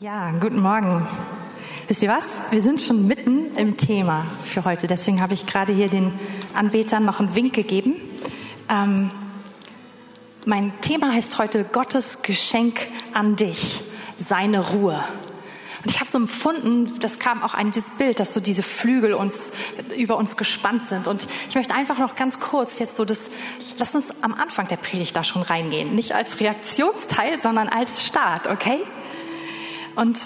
Ja, guten Morgen. Wisst ihr was? Wir sind schon mitten im Thema für heute. Deswegen habe ich gerade hier den Anbetern noch einen Wink gegeben. Ähm, mein Thema heißt heute Gottes Geschenk an dich, seine Ruhe. Und ich habe so empfunden, das kam auch ein dieses Bild, dass so diese Flügel uns über uns gespannt sind. Und ich möchte einfach noch ganz kurz jetzt so das, lass uns am Anfang der Predigt da schon reingehen. Nicht als Reaktionsteil, sondern als Start, okay? Und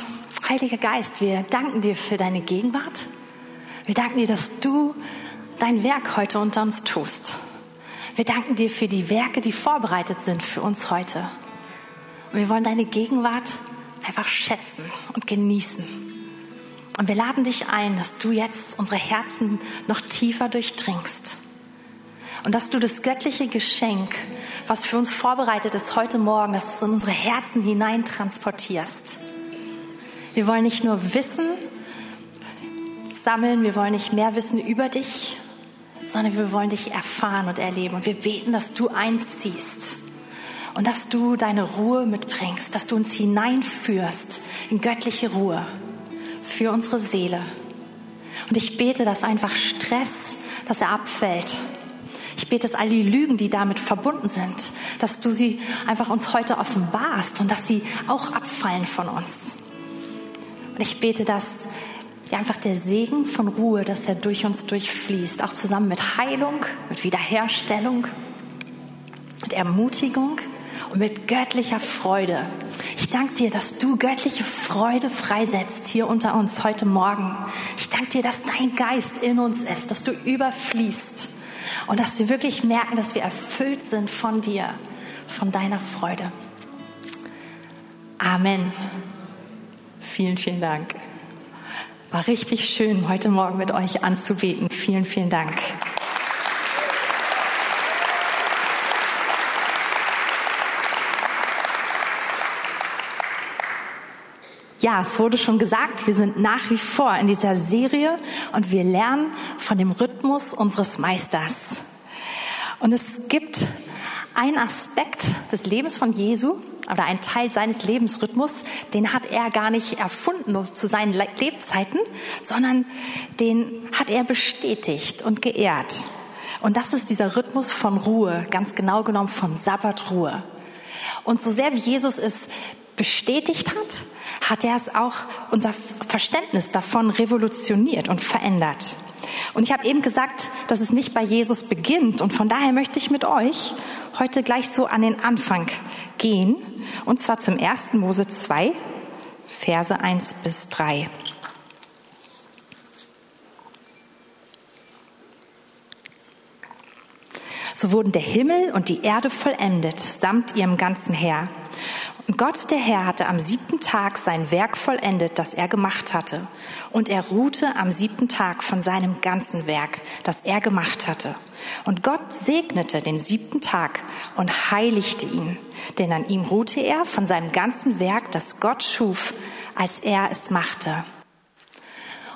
Heiliger Geist, wir danken dir für deine Gegenwart. Wir danken dir, dass du dein Werk heute unter uns tust. Wir danken dir für die Werke, die vorbereitet sind für uns heute. Und wir wollen deine Gegenwart einfach schätzen und genießen. Und wir laden dich ein, dass du jetzt unsere Herzen noch tiefer durchdringst. Und dass du das göttliche Geschenk, was für uns vorbereitet ist heute Morgen, dass du es in unsere Herzen hinein transportierst. Wir wollen nicht nur Wissen sammeln, wir wollen nicht mehr Wissen über dich, sondern wir wollen dich erfahren und erleben. Und wir beten, dass du einziehst und dass du deine Ruhe mitbringst, dass du uns hineinführst in göttliche Ruhe für unsere Seele. Und ich bete, dass einfach Stress, dass er abfällt. Ich bete, dass all die Lügen, die damit verbunden sind, dass du sie einfach uns heute offenbarst und dass sie auch abfallen von uns. Und ich bete, dass einfach der Segen von Ruhe, dass er durch uns durchfließt, auch zusammen mit Heilung, mit Wiederherstellung, mit Ermutigung und mit göttlicher Freude. Ich danke dir, dass du göttliche Freude freisetzt hier unter uns heute Morgen. Ich danke dir, dass dein Geist in uns ist, dass du überfließt und dass wir wirklich merken, dass wir erfüllt sind von dir, von deiner Freude. Amen. Vielen, vielen Dank. War richtig schön, heute Morgen mit euch anzubeten. Vielen, vielen Dank. Ja, es wurde schon gesagt, wir sind nach wie vor in dieser Serie und wir lernen von dem Rhythmus unseres Meisters. Und es gibt einen Aspekt des Lebens von Jesu oder einen Teil seines Lebensrhythmus, den hat er gar nicht erfunden zu seinen Lebzeiten, sondern den hat er bestätigt und geehrt. Und das ist dieser Rhythmus von Ruhe, ganz genau genommen von Sabbatruhe. Und so sehr wie Jesus es bestätigt hat, hat er es auch unser Verständnis davon revolutioniert und verändert. Und ich habe eben gesagt, dass es nicht bei Jesus beginnt. Und von daher möchte ich mit euch heute gleich so an den Anfang gehen. Und zwar zum 1. Mose 2, Verse 1 bis 3. So wurden der Himmel und die Erde vollendet, samt ihrem ganzen Heer. Und Gott, der Herr, hatte am siebten Tag sein Werk vollendet, das er gemacht hatte. Und er ruhte am siebten Tag von seinem ganzen Werk, das er gemacht hatte. Und Gott segnete den siebten Tag und heiligte ihn, denn an ihm ruhte er von seinem ganzen Werk, das Gott schuf, als er es machte.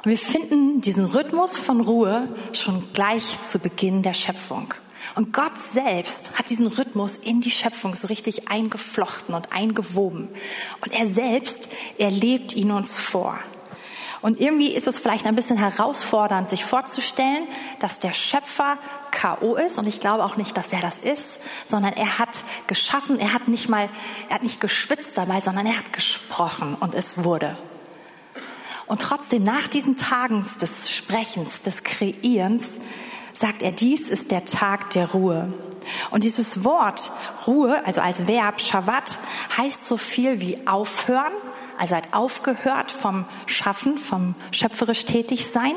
Und wir finden diesen Rhythmus von Ruhe schon gleich zu Beginn der Schöpfung. Und Gott selbst hat diesen Rhythmus in die Schöpfung so richtig eingeflochten und eingewoben. Und er selbst, er lebt ihn uns vor. Und irgendwie ist es vielleicht ein bisschen herausfordernd, sich vorzustellen, dass der Schöpfer K.O. ist. Und ich glaube auch nicht, dass er das ist, sondern er hat geschaffen, er hat nicht mal, er hat nicht geschwitzt dabei, sondern er hat gesprochen und es wurde. Und trotzdem nach diesen Tagen des Sprechens, des Kreierens, sagt er, dies ist der Tag der Ruhe. Und dieses Wort Ruhe, also als Verb Shabbat, heißt so viel wie aufhören, also hat aufgehört vom Schaffen, vom schöpferisch tätig sein.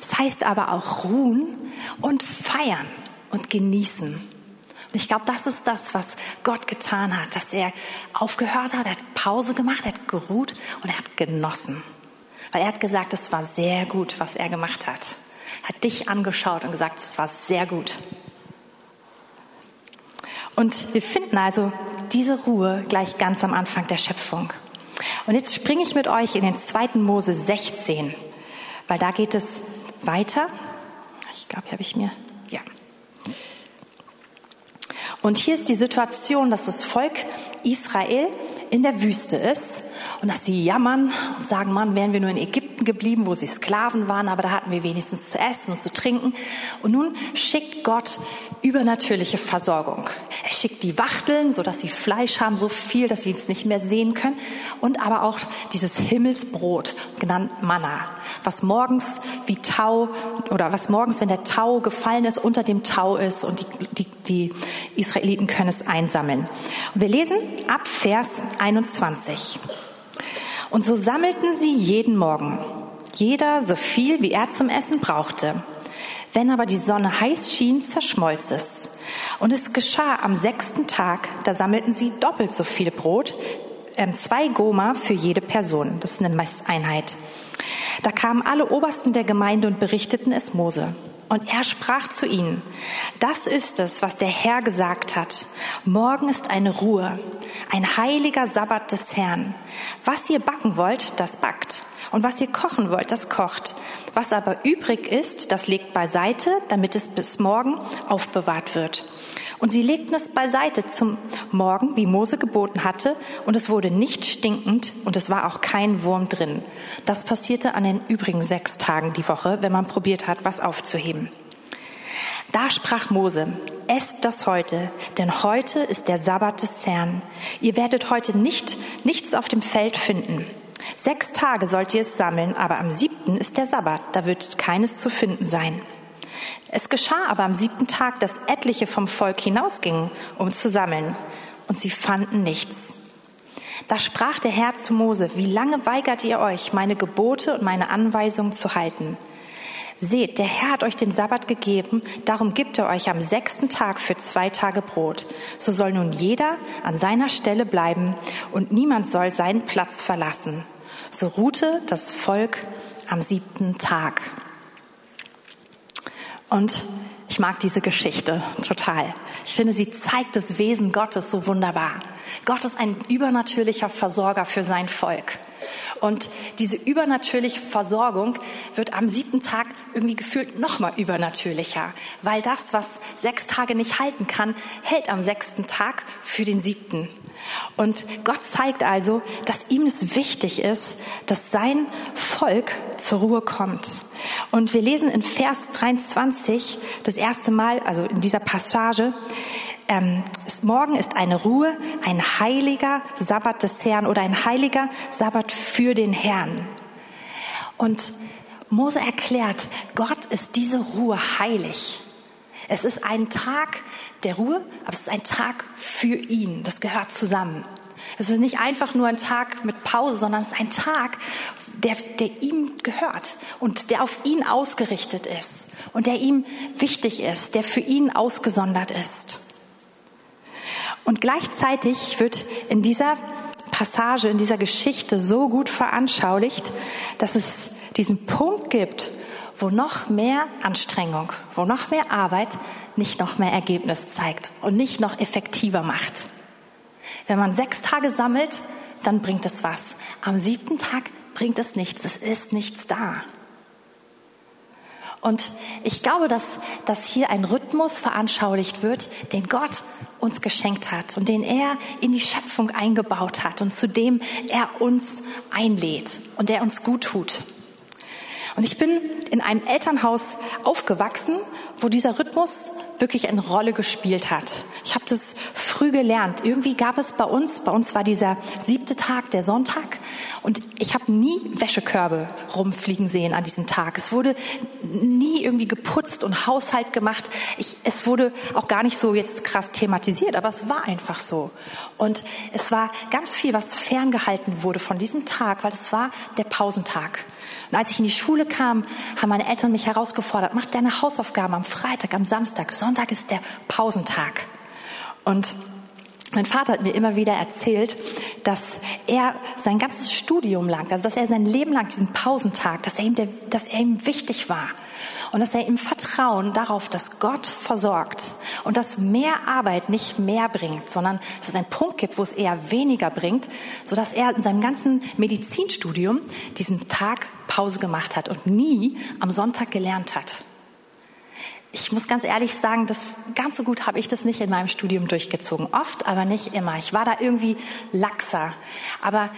Es heißt aber auch ruhen und feiern und genießen. Und ich glaube, das ist das, was Gott getan hat, dass er aufgehört hat, er hat Pause gemacht, er hat geruht und er hat genossen. Weil er hat gesagt, es war sehr gut, was er gemacht hat hat dich angeschaut und gesagt, es war sehr gut. Und wir finden also diese Ruhe gleich ganz am Anfang der Schöpfung. Und jetzt springe ich mit euch in den 2. Mose 16, weil da geht es weiter. Ich glaube, hier habe ich mir, ja. Und hier ist die Situation, dass das Volk Israel in der Wüste ist und dass sie jammern und sagen, Mann, wären wir nur in Ägypten geblieben, wo sie Sklaven waren, aber da hatten wir wenigstens zu essen und zu trinken. Und nun schickt Gott übernatürliche Versorgung. Er schickt die Wachteln, so dass sie Fleisch haben, so viel, dass sie es nicht mehr sehen können. Und aber auch dieses Himmelsbrot, genannt Manna, was morgens wie Tau oder was morgens, wenn der Tau gefallen ist, unter dem Tau ist und die, die, die Israeliten können es einsammeln. Und wir lesen ab Vers 21. Und so sammelten sie jeden Morgen, jeder so viel, wie er zum Essen brauchte. Wenn aber die Sonne heiß schien, zerschmolz es. Und es geschah am sechsten Tag, da sammelten sie doppelt so viel Brot, äh, zwei Goma für jede Person. Das ist eine Messeinheit. Da kamen alle Obersten der Gemeinde und berichteten es Mose. Und er sprach zu ihnen, das ist es, was der Herr gesagt hat. Morgen ist eine Ruhe, ein heiliger Sabbat des Herrn. Was ihr backen wollt, das backt. Und was ihr kochen wollt, das kocht. Was aber übrig ist, das legt beiseite, damit es bis morgen aufbewahrt wird. Und sie legten es beiseite zum Morgen, wie Mose geboten hatte, und es wurde nicht stinkend und es war auch kein Wurm drin. Das passierte an den übrigen sechs Tagen die Woche, wenn man probiert hat, was aufzuheben. Da sprach Mose, esst das heute, denn heute ist der Sabbat des Herrn. Ihr werdet heute nicht, nichts auf dem Feld finden. Sechs Tage sollt ihr es sammeln, aber am siebten ist der Sabbat, da wird keines zu finden sein. Es geschah aber am siebten Tag, dass etliche vom Volk hinausgingen, um zu sammeln, und sie fanden nichts. Da sprach der Herr zu Mose, wie lange weigert ihr euch, meine Gebote und meine Anweisungen zu halten? Seht, der Herr hat euch den Sabbat gegeben, darum gibt er euch am sechsten Tag für zwei Tage Brot. So soll nun jeder an seiner Stelle bleiben und niemand soll seinen Platz verlassen. So ruhte das Volk am siebten Tag. Und ich mag diese Geschichte total. Ich finde, sie zeigt das Wesen Gottes so wunderbar. Gott ist ein übernatürlicher Versorger für sein Volk. Und diese übernatürliche Versorgung wird am siebten Tag irgendwie gefühlt noch mal übernatürlicher, weil das, was sechs Tage nicht halten kann, hält am sechsten Tag für den siebten. Und Gott zeigt also, dass ihm es wichtig ist, dass sein Volk zur Ruhe kommt. Und wir lesen in Vers 23 das erste Mal, also in dieser Passage, ähm, morgen ist eine Ruhe, ein heiliger Sabbat des Herrn oder ein heiliger Sabbat für den Herrn. Und Mose erklärt, Gott ist diese Ruhe heilig. Es ist ein Tag der Ruhe, aber es ist ein Tag für ihn. Das gehört zusammen. Es ist nicht einfach nur ein Tag mit Pause, sondern es ist ein Tag, der, der ihm gehört und der auf ihn ausgerichtet ist und der ihm wichtig ist, der für ihn ausgesondert ist. Und gleichzeitig wird in dieser Passage, in dieser Geschichte so gut veranschaulicht, dass es diesen Punkt gibt, wo noch mehr Anstrengung, wo noch mehr Arbeit nicht noch mehr Ergebnis zeigt und nicht noch effektiver macht. Wenn man sechs Tage sammelt, dann bringt es was. Am siebten Tag bringt es nichts. Es ist nichts da. Und ich glaube, dass, dass hier ein Rhythmus veranschaulicht wird, den Gott uns geschenkt hat und den er in die Schöpfung eingebaut hat und zu dem er uns einlädt und der uns gut tut. Und ich bin in einem Elternhaus aufgewachsen, wo dieser Rhythmus wirklich eine Rolle gespielt hat. Ich habe das früh gelernt. Irgendwie gab es bei uns, bei uns war dieser siebte Tag, der Sonntag, und ich habe nie Wäschekörbe rumfliegen sehen an diesem Tag. Es wurde nie irgendwie geputzt und Haushalt gemacht. Ich, es wurde auch gar nicht so jetzt krass thematisiert, aber es war einfach so. Und es war ganz viel, was ferngehalten wurde von diesem Tag, weil es war der Pausentag. Und als ich in die Schule kam, haben meine Eltern mich herausgefordert, mach deine Hausaufgaben am Freitag, am Samstag. Sonntag ist der Pausentag. Und mein Vater hat mir immer wieder erzählt, dass er sein ganzes Studium lang, also dass er sein Leben lang diesen Pausentag, dass er ihm, der, dass er ihm wichtig war und dass er im Vertrauen darauf, dass Gott versorgt und dass mehr Arbeit nicht mehr bringt, sondern dass es einen Punkt gibt, wo es eher weniger bringt, so dass er in seinem ganzen Medizinstudium diesen Tag Pause gemacht hat und nie am Sonntag gelernt hat. Ich muss ganz ehrlich sagen, das ganz so gut habe ich das nicht in meinem Studium durchgezogen. Oft, aber nicht immer. Ich war da irgendwie laxer. Aber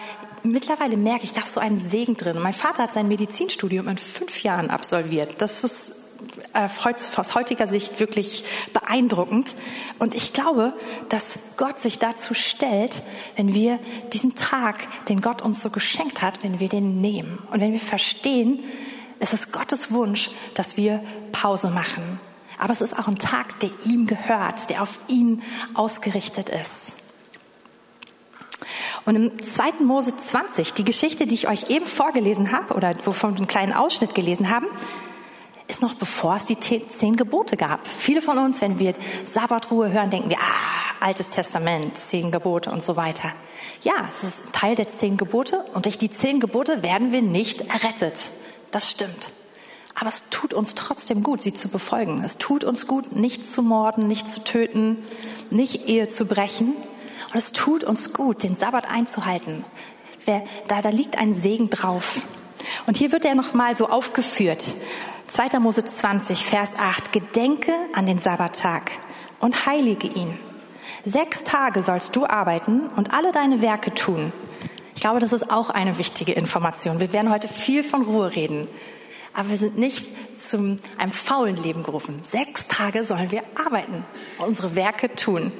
mittlerweile merke ich, da ist so ein Segen drin. Mein Vater hat sein Medizinstudium in fünf Jahren absolviert. Das ist äh, aus heutiger Sicht wirklich beeindruckend. Und ich glaube, dass Gott sich dazu stellt, wenn wir diesen Tag, den Gott uns so geschenkt hat, wenn wir den nehmen. Und wenn wir verstehen, es ist Gottes Wunsch, dass wir Pause machen. Aber es ist auch ein Tag, der ihm gehört, der auf ihn ausgerichtet ist. Und im 2. Mose 20, die Geschichte, die ich euch eben vorgelesen habe oder wovon wir einen kleinen Ausschnitt gelesen haben, ist noch bevor es die zehn Gebote gab. Viele von uns, wenn wir Sabbatruhe hören, denken wir, ah, Altes Testament, zehn Gebote und so weiter. Ja, es ist Teil der zehn Gebote und durch die zehn Gebote werden wir nicht errettet. Das stimmt. Aber es tut uns trotzdem gut, sie zu befolgen. Es tut uns gut, nicht zu morden, nicht zu töten, nicht Ehe zu brechen. Und es tut uns gut, den Sabbat einzuhalten. Da, da liegt ein Segen drauf. Und hier wird er nochmal so aufgeführt. 2. Mose 20, Vers 8. Gedenke an den Sabbattag und heilige ihn. Sechs Tage sollst du arbeiten und alle deine Werke tun. Ich glaube, das ist auch eine wichtige Information. Wir werden heute viel von Ruhe reden. Aber wir sind nicht zu einem faulen Leben gerufen. Sechs Tage sollen wir arbeiten, unsere Werke tun.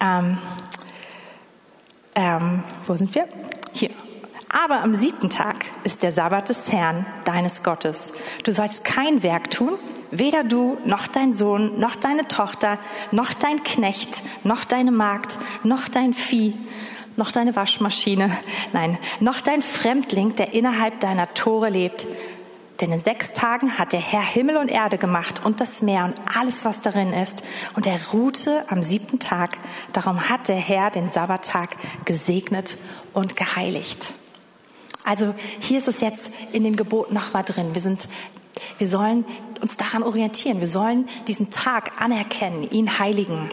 Ähm, ähm, wo sind wir? Hier. Aber am siebten Tag ist der Sabbat des Herrn, deines Gottes. Du sollst kein Werk tun, weder du, noch dein Sohn, noch deine Tochter, noch dein Knecht, noch deine Magd, noch dein Vieh, noch deine Waschmaschine, nein, noch dein Fremdling, der innerhalb deiner Tore lebt, denn in sechs Tagen hat der Herr Himmel und Erde gemacht und das Meer und alles, was darin ist. Und er ruhte am siebten Tag. Darum hat der Herr den Sabbattag gesegnet und geheiligt. Also hier ist es jetzt in dem Gebot nochmal drin. Wir sind, wir sollen uns daran orientieren. Wir sollen diesen Tag anerkennen, ihn heiligen.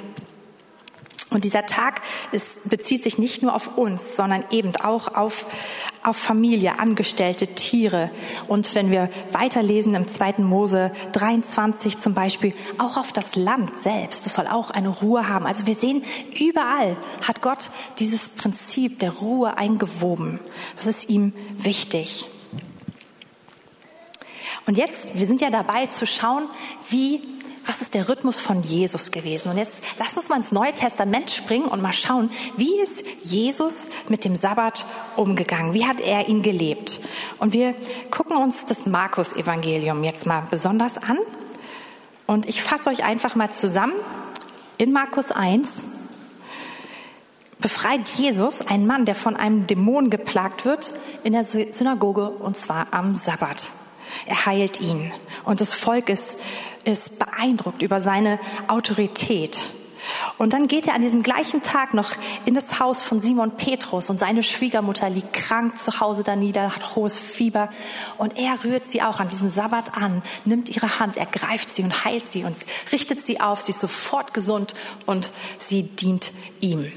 Und dieser Tag ist, bezieht sich nicht nur auf uns, sondern eben auch auf, auf Familie, Angestellte, Tiere. Und wenn wir weiterlesen im 2. Mose 23 zum Beispiel, auch auf das Land selbst. Das soll auch eine Ruhe haben. Also wir sehen, überall hat Gott dieses Prinzip der Ruhe eingewoben. Das ist ihm wichtig. Und jetzt, wir sind ja dabei zu schauen, wie was ist der Rhythmus von Jesus gewesen? Und jetzt lass uns mal ins Neue Testament springen und mal schauen, wie ist Jesus mit dem Sabbat umgegangen? Wie hat er ihn gelebt? Und wir gucken uns das Markus-Evangelium jetzt mal besonders an. Und ich fasse euch einfach mal zusammen. In Markus 1 befreit Jesus einen Mann, der von einem Dämon geplagt wird, in der Synagoge und zwar am Sabbat. Er heilt ihn. Und das Volk ist, ist beeindruckt über seine Autorität. Und dann geht er an diesem gleichen Tag noch in das Haus von Simon Petrus und seine Schwiegermutter liegt krank zu Hause da nieder, hat hohes Fieber und er rührt sie auch an diesem Sabbat an, nimmt ihre Hand, ergreift sie und heilt sie und richtet sie auf, sie ist sofort gesund und sie dient ihm.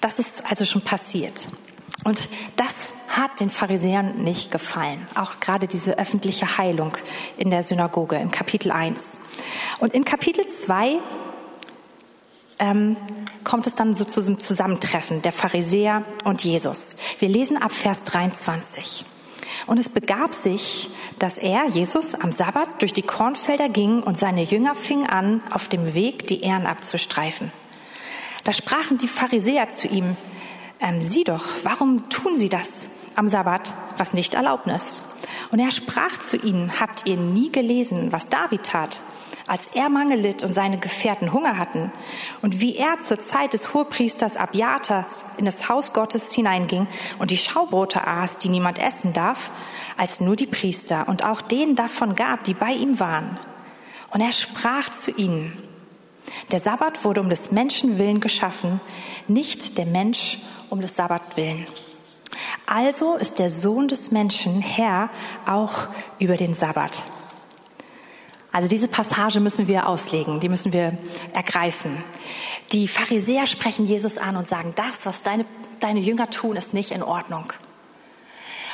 Das ist also schon passiert. Und das hat den Pharisäern nicht gefallen. Auch gerade diese öffentliche Heilung in der Synagoge im Kapitel 1. Und in Kapitel 2 ähm, kommt es dann so zu einem Zusammentreffen der Pharisäer und Jesus. Wir lesen ab Vers 23. Und es begab sich, dass er, Jesus, am Sabbat durch die Kornfelder ging und seine Jünger fingen an, auf dem Weg die Ähren abzustreifen. Da sprachen die Pharisäer zu ihm, ähm, sieh doch, warum tun sie das am Sabbat, was nicht erlaubt ist? Und er sprach zu ihnen, habt ihr nie gelesen, was David tat, als er Mangel litt und seine Gefährten Hunger hatten und wie er zur Zeit des Hohepriesters Abiatas in das Haus Gottes hineinging und die Schaubrote aß, die niemand essen darf, als nur die Priester und auch denen davon gab, die bei ihm waren. Und er sprach zu ihnen, der Sabbat wurde um des Menschen willen geschaffen, nicht der Mensch um des Sabbat willen. Also ist der Sohn des Menschen Herr auch über den Sabbat. Also diese Passage müssen wir auslegen, die müssen wir ergreifen. Die Pharisäer sprechen Jesus an und sagen, das, was deine, deine Jünger tun, ist nicht in Ordnung.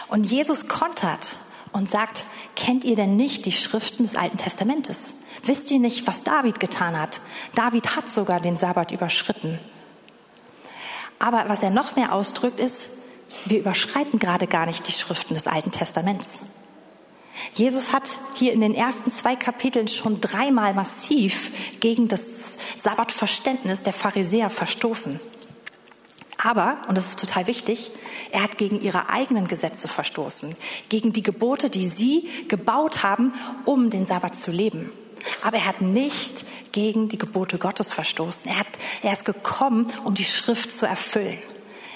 Und Jesus kontert und sagt, kennt ihr denn nicht die Schriften des Alten Testamentes? Wisst ihr nicht, was David getan hat? David hat sogar den Sabbat überschritten. Aber was er noch mehr ausdrückt, ist, wir überschreiten gerade gar nicht die Schriften des Alten Testaments. Jesus hat hier in den ersten zwei Kapiteln schon dreimal massiv gegen das Sabbatverständnis der Pharisäer verstoßen. Aber, und das ist total wichtig, er hat gegen ihre eigenen Gesetze verstoßen, gegen die Gebote, die sie gebaut haben, um den Sabbat zu leben. Aber er hat nicht gegen die Gebote Gottes verstoßen. Er, hat, er ist gekommen, um die Schrift zu erfüllen.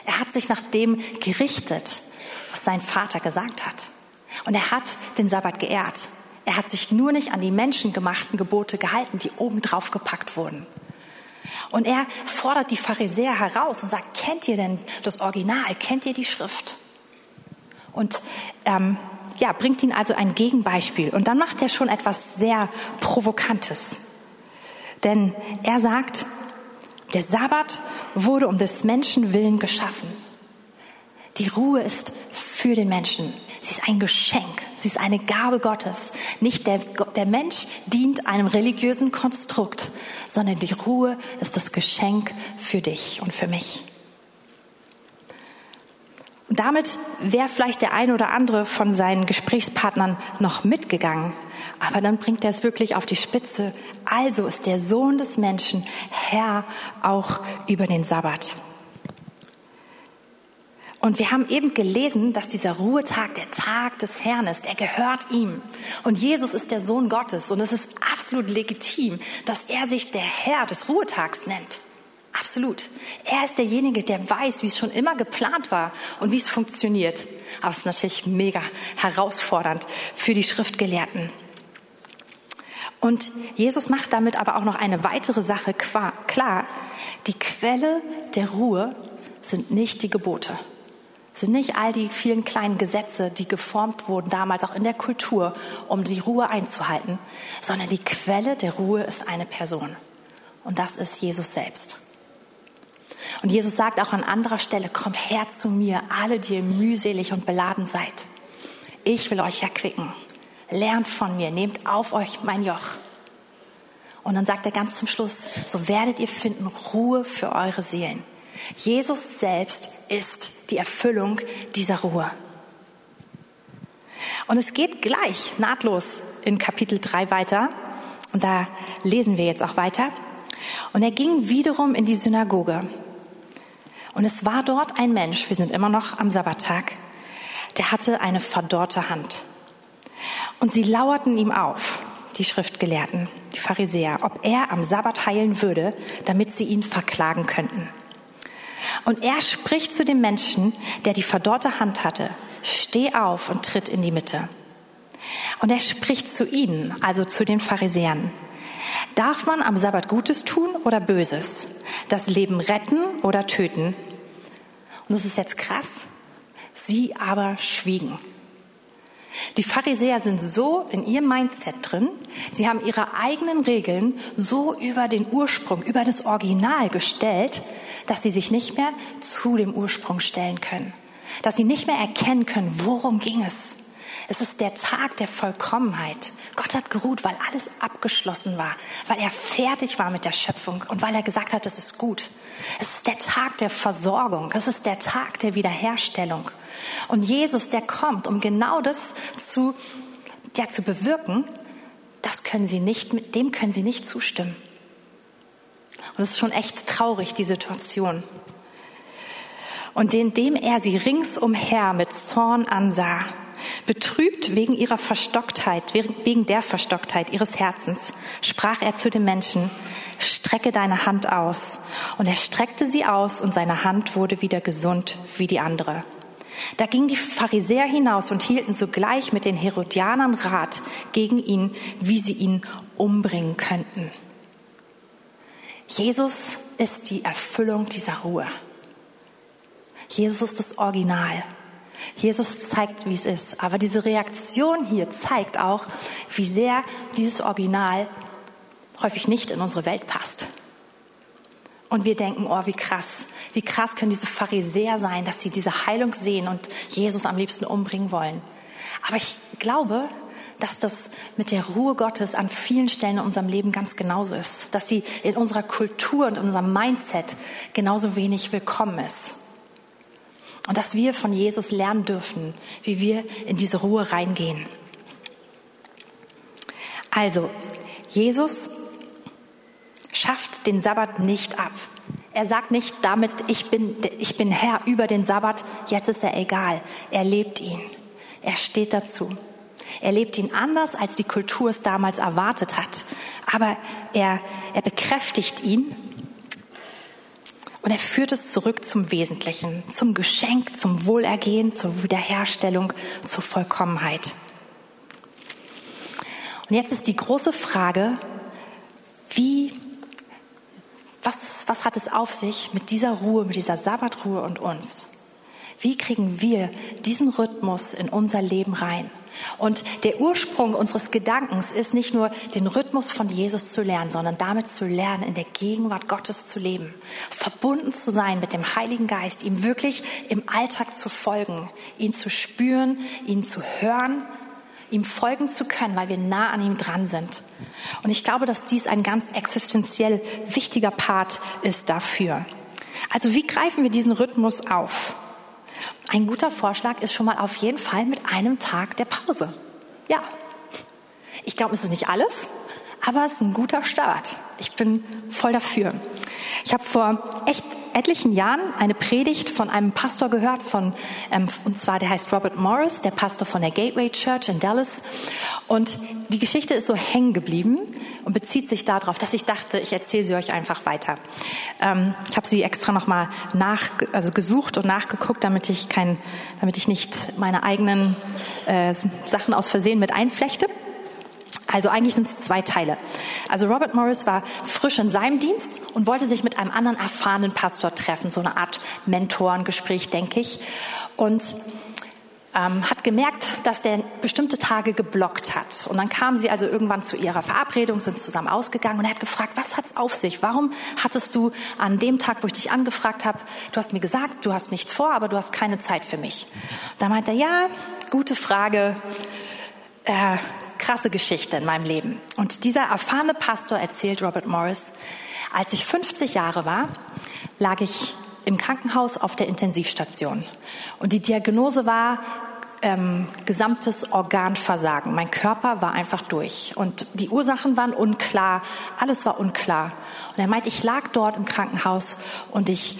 Er hat sich nach dem gerichtet, was sein Vater gesagt hat. Und er hat den Sabbat geehrt. Er hat sich nur nicht an die menschengemachten Gebote gehalten, die obendrauf gepackt wurden. Und er fordert die Pharisäer heraus und sagt, kennt ihr denn das Original? Kennt ihr die Schrift? Und ähm, ja, bringt ihn also ein Gegenbeispiel. Und dann macht er schon etwas sehr Provokantes. Denn er sagt, der Sabbat wurde um des Menschen willen geschaffen. Die Ruhe ist für den Menschen. Sie ist ein Geschenk. Sie ist eine Gabe Gottes. Nicht der, der Mensch dient einem religiösen Konstrukt, sondern die Ruhe ist das Geschenk für dich und für mich. Und damit wäre vielleicht der eine oder andere von seinen Gesprächspartnern noch mitgegangen. Aber dann bringt er es wirklich auf die Spitze. Also ist der Sohn des Menschen Herr auch über den Sabbat. Und wir haben eben gelesen, dass dieser Ruhetag der Tag des Herrn ist. Er gehört ihm. Und Jesus ist der Sohn Gottes. Und es ist absolut legitim, dass er sich der Herr des Ruhetags nennt. Absolut. Er ist derjenige, der weiß, wie es schon immer geplant war und wie es funktioniert. Aber es ist natürlich mega herausfordernd für die Schriftgelehrten. Und Jesus macht damit aber auch noch eine weitere Sache klar. Die Quelle der Ruhe sind nicht die Gebote, sind nicht all die vielen kleinen Gesetze, die geformt wurden damals auch in der Kultur, um die Ruhe einzuhalten, sondern die Quelle der Ruhe ist eine Person. Und das ist Jesus selbst. Und Jesus sagt auch an anderer Stelle, kommt her zu mir, alle, die ihr mühselig und beladen seid. Ich will euch erquicken. Lernt von mir, nehmt auf euch mein Joch. Und dann sagt er ganz zum Schluss, so werdet ihr finden Ruhe für eure Seelen. Jesus selbst ist die Erfüllung dieser Ruhe. Und es geht gleich nahtlos in Kapitel 3 weiter. Und da lesen wir jetzt auch weiter. Und er ging wiederum in die Synagoge. Und es war dort ein Mensch, wir sind immer noch am Sabbattag, der hatte eine verdorrte Hand. Und sie lauerten ihm auf, die Schriftgelehrten, die Pharisäer, ob er am Sabbat heilen würde, damit sie ihn verklagen könnten. Und er spricht zu dem Menschen, der die verdorrte Hand hatte, steh auf und tritt in die Mitte. Und er spricht zu ihnen, also zu den Pharisäern. Darf man am Sabbat Gutes tun oder Böses? Das Leben retten oder töten? Und das ist jetzt krass. Sie aber schwiegen. Die Pharisäer sind so in ihrem Mindset drin, sie haben ihre eigenen Regeln so über den Ursprung, über das Original gestellt, dass sie sich nicht mehr zu dem Ursprung stellen können, dass sie nicht mehr erkennen können, worum ging es. Es ist der Tag der Vollkommenheit. Gott hat geruht, weil alles abgeschlossen war, weil er fertig war mit der Schöpfung und weil er gesagt hat, es ist gut. Es ist der Tag der Versorgung. Es ist der Tag der Wiederherstellung. Und Jesus, der kommt, um genau das zu, ja, zu bewirken, das können sie nicht, dem können sie nicht zustimmen. Und es ist schon echt traurig, die Situation. Und indem er sie ringsumher mit Zorn ansah, Betrübt wegen ihrer Verstocktheit, wegen der Verstocktheit ihres Herzens, sprach er zu dem Menschen, strecke deine Hand aus. Und er streckte sie aus und seine Hand wurde wieder gesund wie die andere. Da gingen die Pharisäer hinaus und hielten sogleich mit den Herodianern Rat gegen ihn, wie sie ihn umbringen könnten. Jesus ist die Erfüllung dieser Ruhe. Jesus ist das Original. Jesus zeigt, wie es ist. Aber diese Reaktion hier zeigt auch, wie sehr dieses Original häufig nicht in unsere Welt passt. Und wir denken, oh, wie krass, wie krass können diese Pharisäer sein, dass sie diese Heilung sehen und Jesus am liebsten umbringen wollen. Aber ich glaube, dass das mit der Ruhe Gottes an vielen Stellen in unserem Leben ganz genauso ist. Dass sie in unserer Kultur und in unserem Mindset genauso wenig willkommen ist. Und dass wir von Jesus lernen dürfen, wie wir in diese Ruhe reingehen. Also, Jesus schafft den Sabbat nicht ab. Er sagt nicht damit, ich bin, ich bin Herr über den Sabbat, jetzt ist er egal. Er lebt ihn. Er steht dazu. Er lebt ihn anders, als die Kultur es damals erwartet hat. Aber er, er bekräftigt ihn und er führt es zurück zum Wesentlichen, zum Geschenk, zum Wohlergehen, zur Wiederherstellung, zur Vollkommenheit. Und jetzt ist die große Frage, wie, was, was hat es auf sich mit dieser Ruhe, mit dieser Sabbatruhe und uns? Wie kriegen wir diesen Rhythmus in unser Leben rein? Und der Ursprung unseres Gedankens ist nicht nur den Rhythmus von Jesus zu lernen, sondern damit zu lernen, in der Gegenwart Gottes zu leben, verbunden zu sein mit dem Heiligen Geist, ihm wirklich im Alltag zu folgen, ihn zu spüren, ihn zu hören, ihm folgen zu können, weil wir nah an ihm dran sind. Und ich glaube, dass dies ein ganz existenziell wichtiger Part ist dafür. Also wie greifen wir diesen Rhythmus auf? Ein guter Vorschlag ist schon mal auf jeden Fall mit einem Tag der Pause. Ja. Ich glaube, es ist nicht alles, aber es ist ein guter Start. Ich bin voll dafür. Ich habe vor echt etlichen Jahren eine Predigt von einem Pastor gehört, von, ähm, und zwar der heißt Robert Morris, der Pastor von der Gateway Church in Dallas. Und die Geschichte ist so hängen geblieben und bezieht sich darauf, dass ich dachte, ich erzähle sie euch einfach weiter. Ähm, ich habe sie extra nochmal nach, also gesucht und nachgeguckt, damit ich kein, damit ich nicht meine eigenen äh, Sachen aus Versehen mit einflechte. Also eigentlich sind es zwei Teile. Also Robert Morris war frisch in seinem Dienst und wollte sich mit einem anderen erfahrenen Pastor treffen, so eine Art Mentorengespräch, denke ich. Und ähm, hat gemerkt, dass der bestimmte Tage geblockt hat. Und dann kamen sie also irgendwann zu ihrer Verabredung, sind zusammen ausgegangen und er hat gefragt, was hat's auf sich? Warum hattest du an dem Tag, wo ich dich angefragt habe, du hast mir gesagt, du hast nichts vor, aber du hast keine Zeit für mich? Da meinte er, ja, gute Frage. Äh, krasse Geschichte in meinem Leben. Und dieser erfahrene Pastor erzählt Robert Morris, als ich 50 Jahre war, lag ich im Krankenhaus auf der Intensivstation. Und die Diagnose war ähm, gesamtes Organversagen. Mein Körper war einfach durch. Und die Ursachen waren unklar. Alles war unklar. Und er meint, ich lag dort im Krankenhaus und ich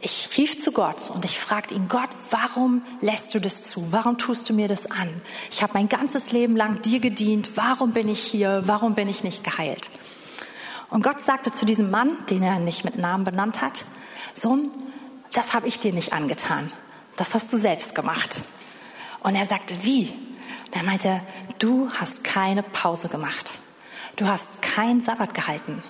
ich rief zu Gott und ich fragte ihn, Gott, warum lässt du das zu? Warum tust du mir das an? Ich habe mein ganzes Leben lang dir gedient. Warum bin ich hier? Warum bin ich nicht geheilt? Und Gott sagte zu diesem Mann, den er nicht mit Namen benannt hat, Sohn, das habe ich dir nicht angetan. Das hast du selbst gemacht. Und er sagte, wie? Und er meinte, du hast keine Pause gemacht. Du hast keinen Sabbat gehalten.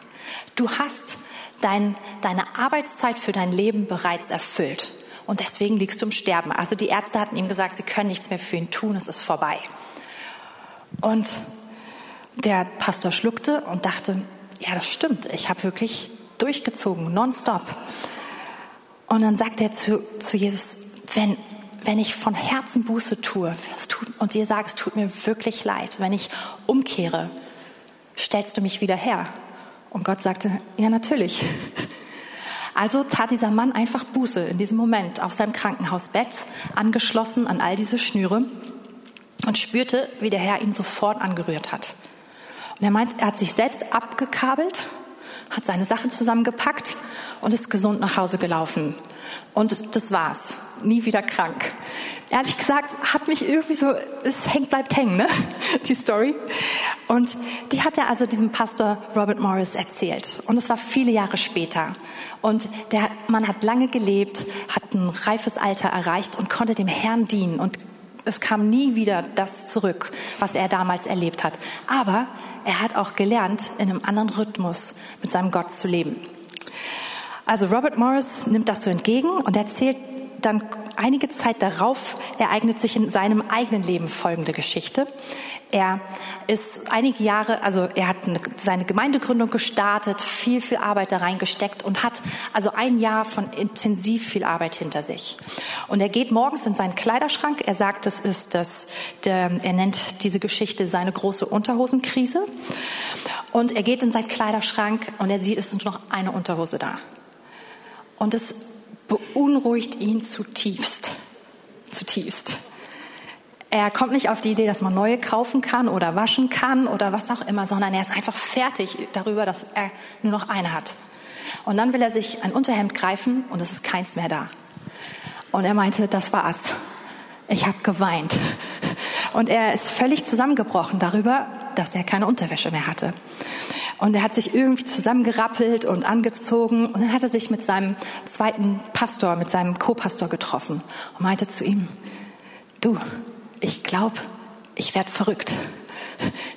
Du hast dein, deine Arbeitszeit für dein Leben bereits erfüllt. Und deswegen liegst du im Sterben. Also die Ärzte hatten ihm gesagt, sie können nichts mehr für ihn tun, es ist vorbei. Und der Pastor schluckte und dachte, ja, das stimmt, ich habe wirklich durchgezogen, nonstop. Und dann sagt er zu, zu Jesus, wenn, wenn ich von Herzen Buße tue tut, und dir sagst, es tut mir wirklich leid, wenn ich umkehre, stellst du mich wieder her. Und Gott sagte, ja natürlich. Also tat dieser Mann einfach Buße in diesem Moment auf seinem Krankenhausbett, angeschlossen an all diese Schnüre und spürte, wie der Herr ihn sofort angerührt hat. Und er meint, er hat sich selbst abgekabelt, hat seine Sachen zusammengepackt und ist gesund nach Hause gelaufen. Und das war's. Nie wieder krank. Ehrlich gesagt, hat mich irgendwie so, es hängt, bleibt hängen, ne? Die Story. Und die hat er also diesem Pastor Robert Morris erzählt. Und es war viele Jahre später. Und der Mann hat lange gelebt, hat ein reifes Alter erreicht und konnte dem Herrn dienen. Und es kam nie wieder das zurück, was er damals erlebt hat. Aber er hat auch gelernt, in einem anderen Rhythmus mit seinem Gott zu leben. Also Robert Morris nimmt das so entgegen und erzählt dann einige Zeit darauf ereignet sich in seinem eigenen Leben folgende Geschichte. Er ist einige Jahre, also er hat eine, seine Gemeindegründung gestartet, viel, viel Arbeit da reingesteckt und hat also ein Jahr von intensiv viel Arbeit hinter sich. Und er geht morgens in seinen Kleiderschrank. Er sagt, es ist das, der, er nennt diese Geschichte seine große Unterhosenkrise. Und er geht in seinen Kleiderschrank und er sieht, es ist nur noch eine Unterhose da. Und es beunruhigt ihn zutiefst. Zutiefst. Er kommt nicht auf die Idee, dass man neue kaufen kann oder waschen kann oder was auch immer, sondern er ist einfach fertig darüber, dass er nur noch eine hat. Und dann will er sich ein Unterhemd greifen und es ist keins mehr da. Und er meinte, das war's. Ich habe geweint. Und er ist völlig zusammengebrochen darüber, dass er keine Unterwäsche mehr hatte. Und er hat sich irgendwie zusammengerappelt und angezogen und dann hat er sich mit seinem zweiten Pastor, mit seinem Co-Pastor getroffen und meinte zu ihm, du, ich glaube, ich werde verrückt.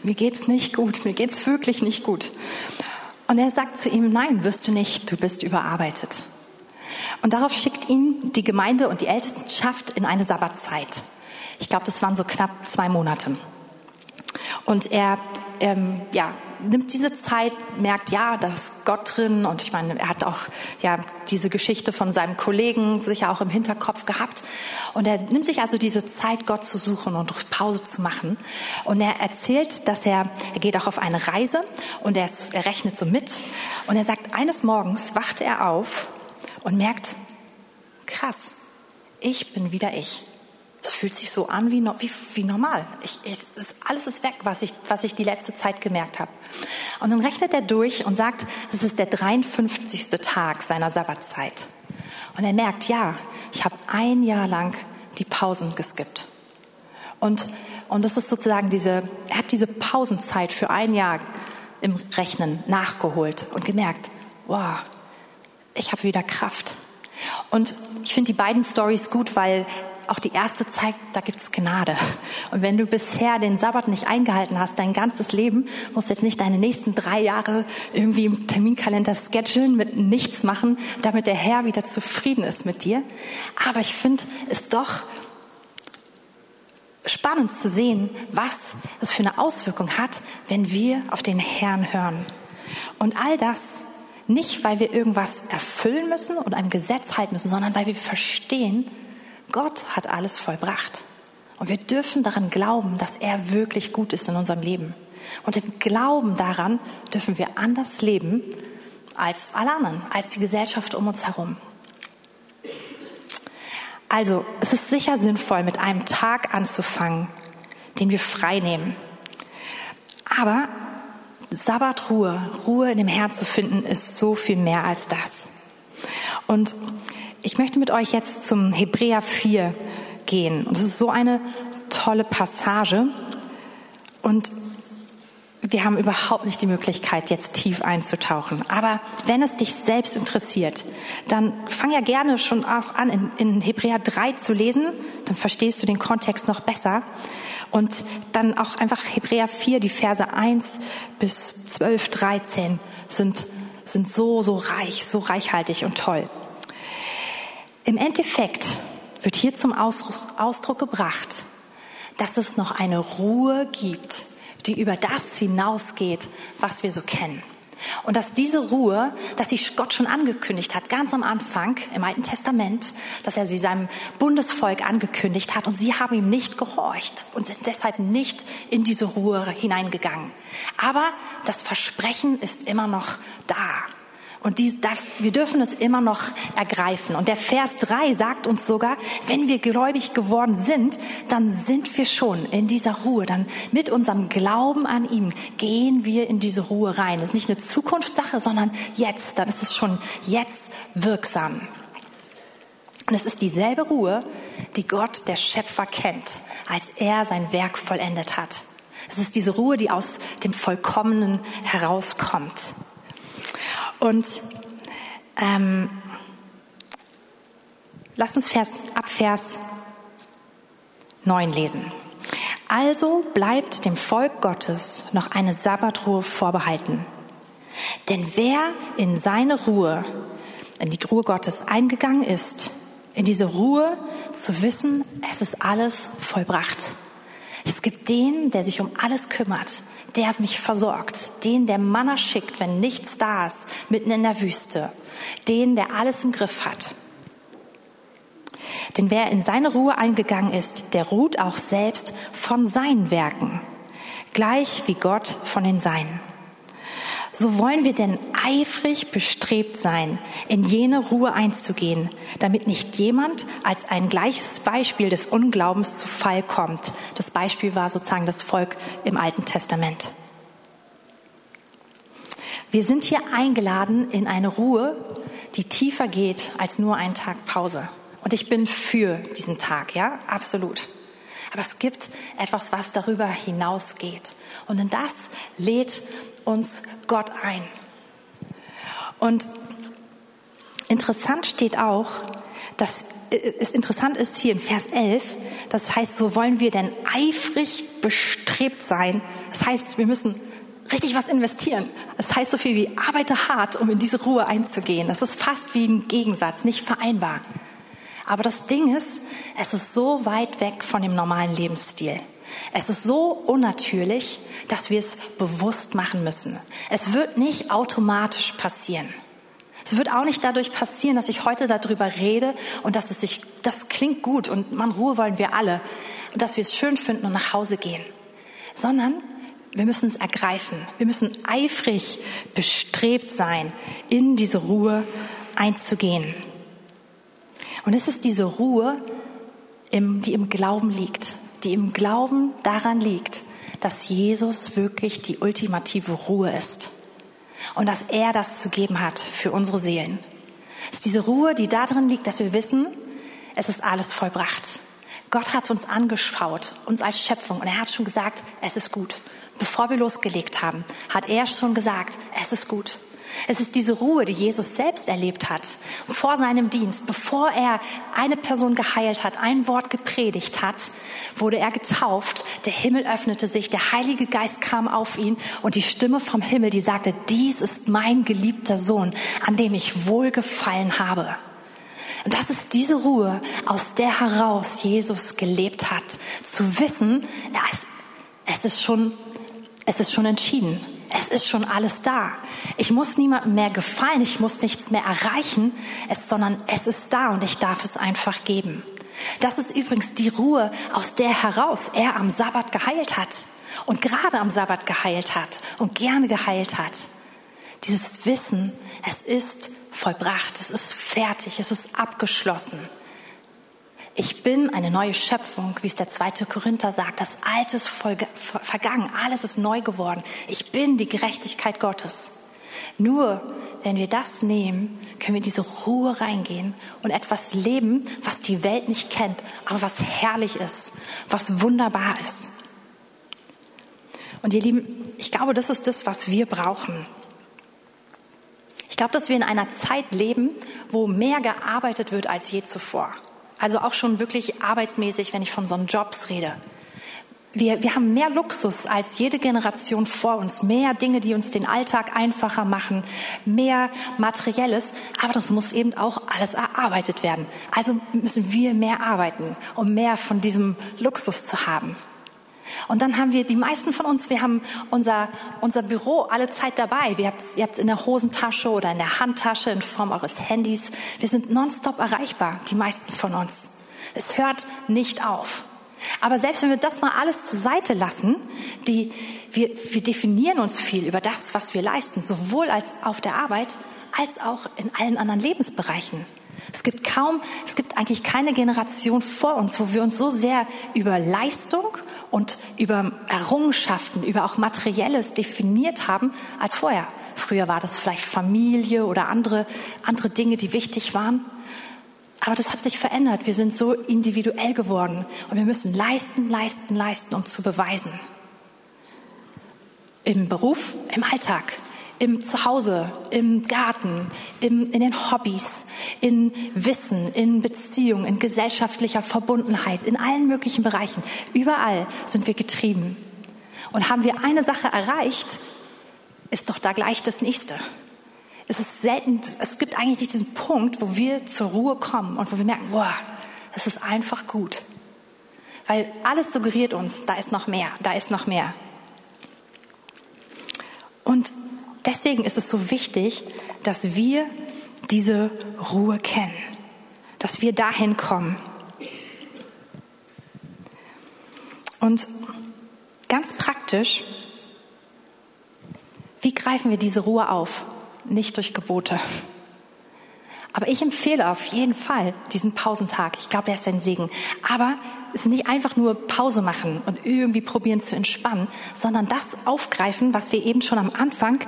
Mir geht's nicht gut, mir geht's wirklich nicht gut. Und er sagt zu ihm, nein, wirst du nicht, du bist überarbeitet. Und darauf schickt ihn die Gemeinde und die Ältestenschaft in eine Sabbatzeit. Ich glaube, das waren so knapp zwei Monate. Und er ähm, ja, nimmt diese Zeit, merkt, ja, da ist Gott drin. Und ich meine, er hat auch ja, diese Geschichte von seinem Kollegen sicher auch im Hinterkopf gehabt. Und er nimmt sich also diese Zeit, Gott zu suchen und Pause zu machen. Und er erzählt, dass er, er geht auch auf eine Reise und er, er rechnet so mit. Und er sagt, eines Morgens wachte er auf und merkt, krass, ich bin wieder ich. Es fühlt sich so an wie, wie, wie normal. Ich, ich, alles ist weg, was ich, was ich die letzte Zeit gemerkt habe. Und dann rechnet er durch und sagt, es ist der 53. Tag seiner Sabbatzeit. Und er merkt, ja, ich habe ein Jahr lang die Pausen geskippt. Und, und das ist sozusagen diese, er hat diese Pausenzeit für ein Jahr im Rechnen nachgeholt und gemerkt, wow, ich habe wieder Kraft. Und ich finde die beiden Stories gut, weil auch die erste zeigt, da gibt es Gnade. Und wenn du bisher den Sabbat nicht eingehalten hast, dein ganzes Leben, musst jetzt nicht deine nächsten drei Jahre irgendwie im Terminkalender schedulen, mit nichts machen, damit der Herr wieder zufrieden ist mit dir. Aber ich finde es doch spannend zu sehen, was es für eine Auswirkung hat, wenn wir auf den Herrn hören. Und all das nicht, weil wir irgendwas erfüllen müssen und einem Gesetz halten müssen, sondern weil wir verstehen, Gott hat alles vollbracht. Und wir dürfen daran glauben, dass er wirklich gut ist in unserem Leben. Und im Glauben daran dürfen wir anders leben als alle anderen, als die Gesellschaft um uns herum. Also, es ist sicher sinnvoll, mit einem Tag anzufangen, den wir frei nehmen. Aber Sabbatruhe, Ruhe in dem Herrn zu finden, ist so viel mehr als das. Und ich möchte mit euch jetzt zum Hebräer 4 gehen. Und es ist so eine tolle Passage. Und wir haben überhaupt nicht die Möglichkeit, jetzt tief einzutauchen. Aber wenn es dich selbst interessiert, dann fang ja gerne schon auch an, in, in Hebräer 3 zu lesen. Dann verstehst du den Kontext noch besser. Und dann auch einfach Hebräer 4, die Verse 1 bis 12, 13 sind, sind so, so reich, so reichhaltig und toll. Im Endeffekt wird hier zum Ausdruck gebracht, dass es noch eine Ruhe gibt, die über das hinausgeht, was wir so kennen. Und dass diese Ruhe, dass sich Gott schon angekündigt hat, ganz am Anfang im Alten Testament, dass er sie seinem Bundesvolk angekündigt hat und sie haben ihm nicht gehorcht und sind deshalb nicht in diese Ruhe hineingegangen. Aber das Versprechen ist immer noch da. Und die, das, wir dürfen es immer noch ergreifen. Und der Vers 3 sagt uns sogar, wenn wir gläubig geworden sind, dann sind wir schon in dieser Ruhe. Dann mit unserem Glauben an ihm gehen wir in diese Ruhe rein. Das ist nicht eine Zukunftssache, sondern jetzt. Dann ist es schon jetzt wirksam. Und es ist dieselbe Ruhe, die Gott, der Schöpfer, kennt, als er sein Werk vollendet hat. Es ist diese Ruhe, die aus dem Vollkommenen herauskommt. Und ähm, lass uns Vers, ab Vers 9 lesen. Also bleibt dem Volk Gottes noch eine Sabbatruhe vorbehalten. Denn wer in seine Ruhe, in die Ruhe Gottes eingegangen ist, In diese Ruhe zu wissen, es ist alles vollbracht. Es gibt den, der sich um alles kümmert, der mich versorgt, den, der Manna schickt, wenn nichts da ist, mitten in der Wüste, den, der alles im Griff hat. Denn wer in seine Ruhe eingegangen ist, der ruht auch selbst von seinen Werken, gleich wie Gott von den Seinen. So wollen wir denn eifrig bestrebt sein, in jene Ruhe einzugehen, damit nicht jemand als ein gleiches Beispiel des Unglaubens zu Fall kommt. Das Beispiel war sozusagen das Volk im Alten Testament. Wir sind hier eingeladen in eine Ruhe, die tiefer geht als nur einen Tag Pause. Und ich bin für diesen Tag, ja, absolut. Aber es gibt etwas, was darüber hinausgeht. Und in das lädt uns Gott ein. Und interessant steht auch, dass es interessant ist hier im Vers 11, das heißt, so wollen wir denn eifrig bestrebt sein. Das heißt, wir müssen richtig was investieren. Das heißt so viel wie arbeite hart, um in diese Ruhe einzugehen. Das ist fast wie ein Gegensatz, nicht vereinbar. Aber das Ding ist, es ist so weit weg von dem normalen Lebensstil. Es ist so unnatürlich, dass wir es bewusst machen müssen. Es wird nicht automatisch passieren. Es wird auch nicht dadurch passieren, dass ich heute darüber rede und dass es sich, das klingt gut und man Ruhe wollen wir alle und dass wir es schön finden und nach Hause gehen, sondern wir müssen es ergreifen. Wir müssen eifrig bestrebt sein, in diese Ruhe einzugehen. Und es ist diese Ruhe, die im Glauben liegt, die im Glauben daran liegt, dass Jesus wirklich die ultimative Ruhe ist und dass er das zu geben hat für unsere Seelen. Es ist diese Ruhe, die darin liegt, dass wir wissen, es ist alles vollbracht. Gott hat uns angeschaut, uns als Schöpfung, und er hat schon gesagt, es ist gut. Bevor wir losgelegt haben, hat er schon gesagt, es ist gut. Es ist diese Ruhe, die Jesus selbst erlebt hat vor seinem Dienst, bevor er eine Person geheilt hat, ein Wort gepredigt hat, wurde er getauft, der Himmel öffnete sich, der Heilige Geist kam auf ihn und die Stimme vom Himmel, die sagte, dies ist mein geliebter Sohn, an dem ich wohlgefallen habe. Und das ist diese Ruhe, aus der heraus Jesus gelebt hat, zu wissen, es, es ist schon, es ist schon entschieden es ist schon alles da. Ich muss niemandem mehr gefallen, ich muss nichts mehr erreichen, es, sondern es ist da und ich darf es einfach geben. Das ist übrigens die Ruhe, aus der heraus er am Sabbat geheilt hat und gerade am Sabbat geheilt hat und gerne geheilt hat. Dieses Wissen, es ist vollbracht, es ist fertig, es ist abgeschlossen. Ich bin eine neue Schöpfung, wie es der zweite Korinther sagt. Das Alte ist vergangen, alles ist neu geworden. Ich bin die Gerechtigkeit Gottes. Nur wenn wir das nehmen, können wir in diese Ruhe reingehen und etwas leben, was die Welt nicht kennt, aber was herrlich ist, was wunderbar ist. Und ihr Lieben, ich glaube, das ist das, was wir brauchen. Ich glaube, dass wir in einer Zeit leben, wo mehr gearbeitet wird als je zuvor. Also auch schon wirklich arbeitsmäßig, wenn ich von so Jobs rede. Wir, wir haben mehr Luxus als jede Generation vor uns, mehr Dinge, die uns den Alltag einfacher machen, mehr Materielles, aber das muss eben auch alles erarbeitet werden. Also müssen wir mehr arbeiten, um mehr von diesem Luxus zu haben. Und dann haben wir, die meisten von uns, wir haben unser, unser Büro alle Zeit dabei. Wir habt, ihr habt es in der Hosentasche oder in der Handtasche in Form eures Handys. Wir sind nonstop erreichbar, die meisten von uns. Es hört nicht auf. Aber selbst wenn wir das mal alles zur Seite lassen, die, wir, wir definieren uns viel über das, was wir leisten, sowohl als auf der Arbeit als auch in allen anderen Lebensbereichen. Es gibt kaum, es gibt eigentlich keine Generation vor uns, wo wir uns so sehr über Leistung und über Errungenschaften, über auch Materielles definiert haben als vorher. Früher war das vielleicht Familie oder andere, andere Dinge, die wichtig waren. Aber das hat sich verändert. Wir sind so individuell geworden und wir müssen leisten, leisten, leisten, um zu beweisen. Im Beruf, im Alltag, im Zuhause, im Garten, im, in den Hobbys, in Wissen, in Beziehung, in gesellschaftlicher Verbundenheit, in allen möglichen Bereichen. Überall sind wir getrieben. Und haben wir eine Sache erreicht, ist doch da gleich das nächste. es ist selten, es gibt eigentlich nicht diesen Punkt, wo wir zur Ruhe kommen und wo wir merken, boah, es ist einfach gut. Weil alles suggeriert uns, da ist noch mehr, da ist noch mehr. Und deswegen ist es so wichtig, dass wir diese Ruhe kennen, dass wir dahin kommen. Und ganz praktisch, wie greifen wir diese Ruhe auf? Nicht durch Gebote. Aber ich empfehle auf jeden Fall diesen Pausentag. Ich glaube, der ist ein Segen. Aber es ist nicht einfach nur Pause machen und irgendwie probieren zu entspannen, sondern das aufgreifen, was wir eben schon am Anfang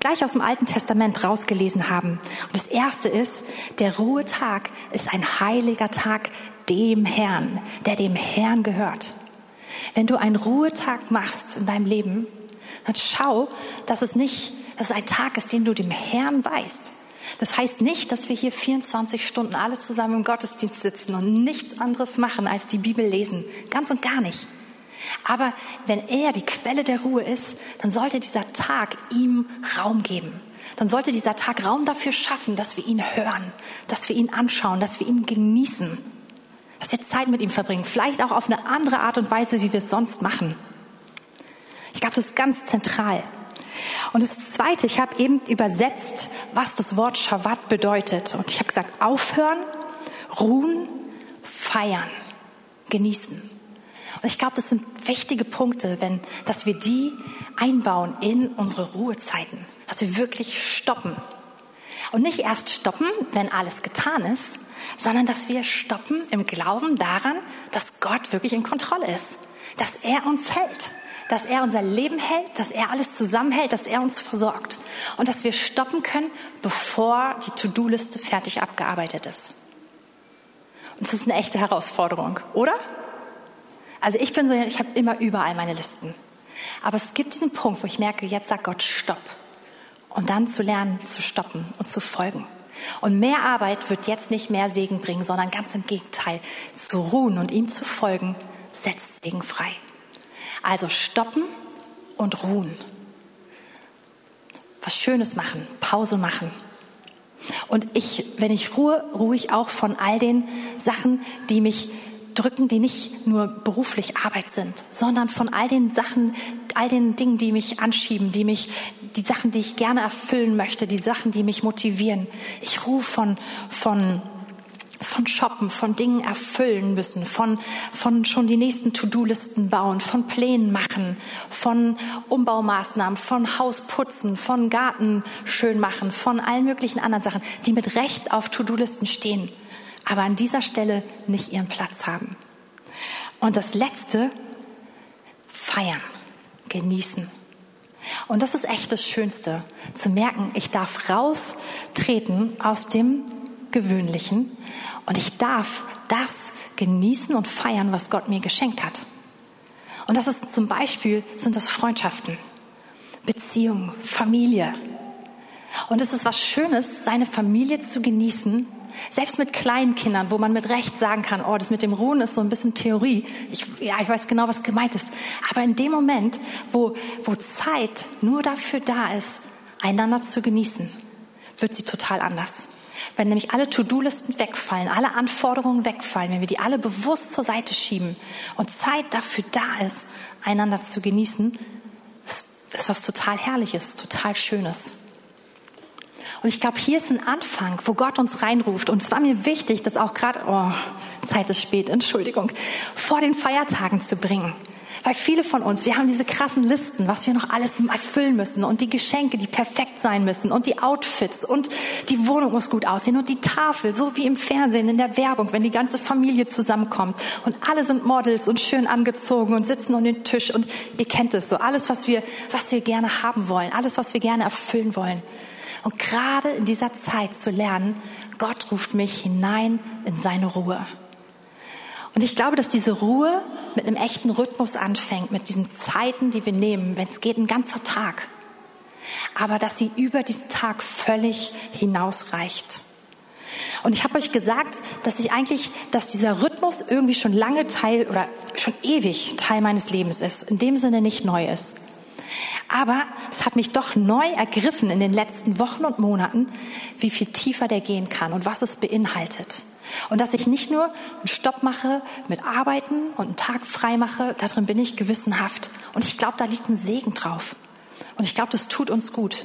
gleich aus dem Alten Testament rausgelesen haben. Und das erste ist, der Ruhetag ist ein heiliger Tag dem Herrn, der dem Herrn gehört. Wenn du einen Ruhetag machst in deinem Leben, dann schau, dass es nicht, dass es ein Tag ist, den du dem Herrn weißt. Das heißt nicht, dass wir hier 24 Stunden alle zusammen im Gottesdienst sitzen und nichts anderes machen, als die Bibel lesen. Ganz und gar nicht. Aber wenn er die Quelle der Ruhe ist, dann sollte dieser Tag ihm Raum geben. Dann sollte dieser Tag Raum dafür schaffen, dass wir ihn hören, dass wir ihn anschauen, dass wir ihn genießen, dass wir Zeit mit ihm verbringen. Vielleicht auch auf eine andere Art und Weise, wie wir es sonst machen. Ich glaube, das ist ganz zentral. Und das Zweite, ich habe eben übersetzt, was das Wort Shabbat bedeutet. Und ich habe gesagt, aufhören, ruhen, feiern, genießen. Und ich glaube, das sind wichtige Punkte, wenn, dass wir die einbauen in unsere Ruhezeiten, dass wir wirklich stoppen. Und nicht erst stoppen, wenn alles getan ist, sondern dass wir stoppen im Glauben daran, dass Gott wirklich in Kontrolle ist, dass er uns hält, dass er unser Leben hält, dass er alles zusammenhält, dass er uns versorgt und dass wir stoppen können, bevor die To-Do-Liste fertig abgearbeitet ist. Und das ist eine echte Herausforderung, oder? Also ich bin so, ich habe immer überall meine Listen. Aber es gibt diesen Punkt, wo ich merke, jetzt sagt Gott Stopp. Und dann zu lernen, zu stoppen und zu folgen. Und mehr Arbeit wird jetzt nicht mehr Segen bringen, sondern ganz im Gegenteil. Zu ruhen und ihm zu folgen, setzt Segen frei. Also stoppen und ruhen. Was Schönes machen, Pause machen. Und ich, wenn ich ruhe, ruhe ich auch von all den Sachen, die mich drücken, die nicht nur beruflich Arbeit sind, sondern von all den Sachen, all den Dingen, die mich anschieben, die mich, die Sachen, die ich gerne erfüllen möchte, die Sachen, die mich motivieren. Ich ruhe von, von von Shoppen, von Dingen erfüllen müssen, von, von schon die nächsten To-Do-Listen bauen, von Plänen machen, von Umbaumaßnahmen, von Haus putzen, von Garten schön machen, von allen möglichen anderen Sachen, die mit Recht auf To-Do-Listen stehen, aber an dieser Stelle nicht ihren Platz haben. Und das Letzte, feiern, genießen. Und das ist echt das Schönste, zu merken, ich darf raustreten aus dem Gewöhnlichen und ich darf das genießen und feiern, was Gott mir geschenkt hat. Und das ist zum Beispiel, sind das Freundschaften, Beziehungen, Familie. Und es ist was Schönes, seine Familie zu genießen, selbst mit kleinen Kindern, wo man mit Recht sagen kann, oh, das mit dem Ruhen ist so ein bisschen Theorie. Ich, ja, ich weiß genau, was gemeint ist. Aber in dem Moment, wo, wo Zeit nur dafür da ist, einander zu genießen, wird sie total anders. Wenn nämlich alle To-Do-Listen wegfallen, alle Anforderungen wegfallen, wenn wir die alle bewusst zur Seite schieben und Zeit dafür da ist, einander zu genießen, ist, was total Herrliches, total Schönes. Und ich glaube, hier ist ein Anfang, wo Gott uns reinruft. Und es war mir wichtig, das auch gerade, oh, Zeit ist spät, Entschuldigung, vor den Feiertagen zu bringen. Weil viele von uns, wir haben diese krassen Listen, was wir noch alles erfüllen müssen und die Geschenke, die perfekt sein müssen und die Outfits und die Wohnung muss gut aussehen und die Tafel, so wie im Fernsehen, in der Werbung, wenn die ganze Familie zusammenkommt und alle sind Models und schön angezogen und sitzen um den Tisch und ihr kennt es so, alles, was wir, was wir gerne haben wollen, alles, was wir gerne erfüllen wollen. Und gerade in dieser Zeit zu lernen, Gott ruft mich hinein in seine Ruhe. Und ich glaube, dass diese Ruhe mit einem echten Rhythmus anfängt, mit diesen Zeiten, die wir nehmen, wenn es geht, ein ganzer Tag. Aber dass sie über diesen Tag völlig hinausreicht. Und ich habe euch gesagt, dass ich eigentlich, dass dieser Rhythmus irgendwie schon lange Teil oder schon ewig Teil meines Lebens ist, in dem Sinne nicht neu ist. Aber es hat mich doch neu ergriffen in den letzten Wochen und Monaten, wie viel tiefer der gehen kann und was es beinhaltet. Und dass ich nicht nur einen Stopp mache mit Arbeiten und einen Tag frei mache, darin bin ich gewissenhaft. Und ich glaube, da liegt ein Segen drauf. Und ich glaube, das tut uns gut.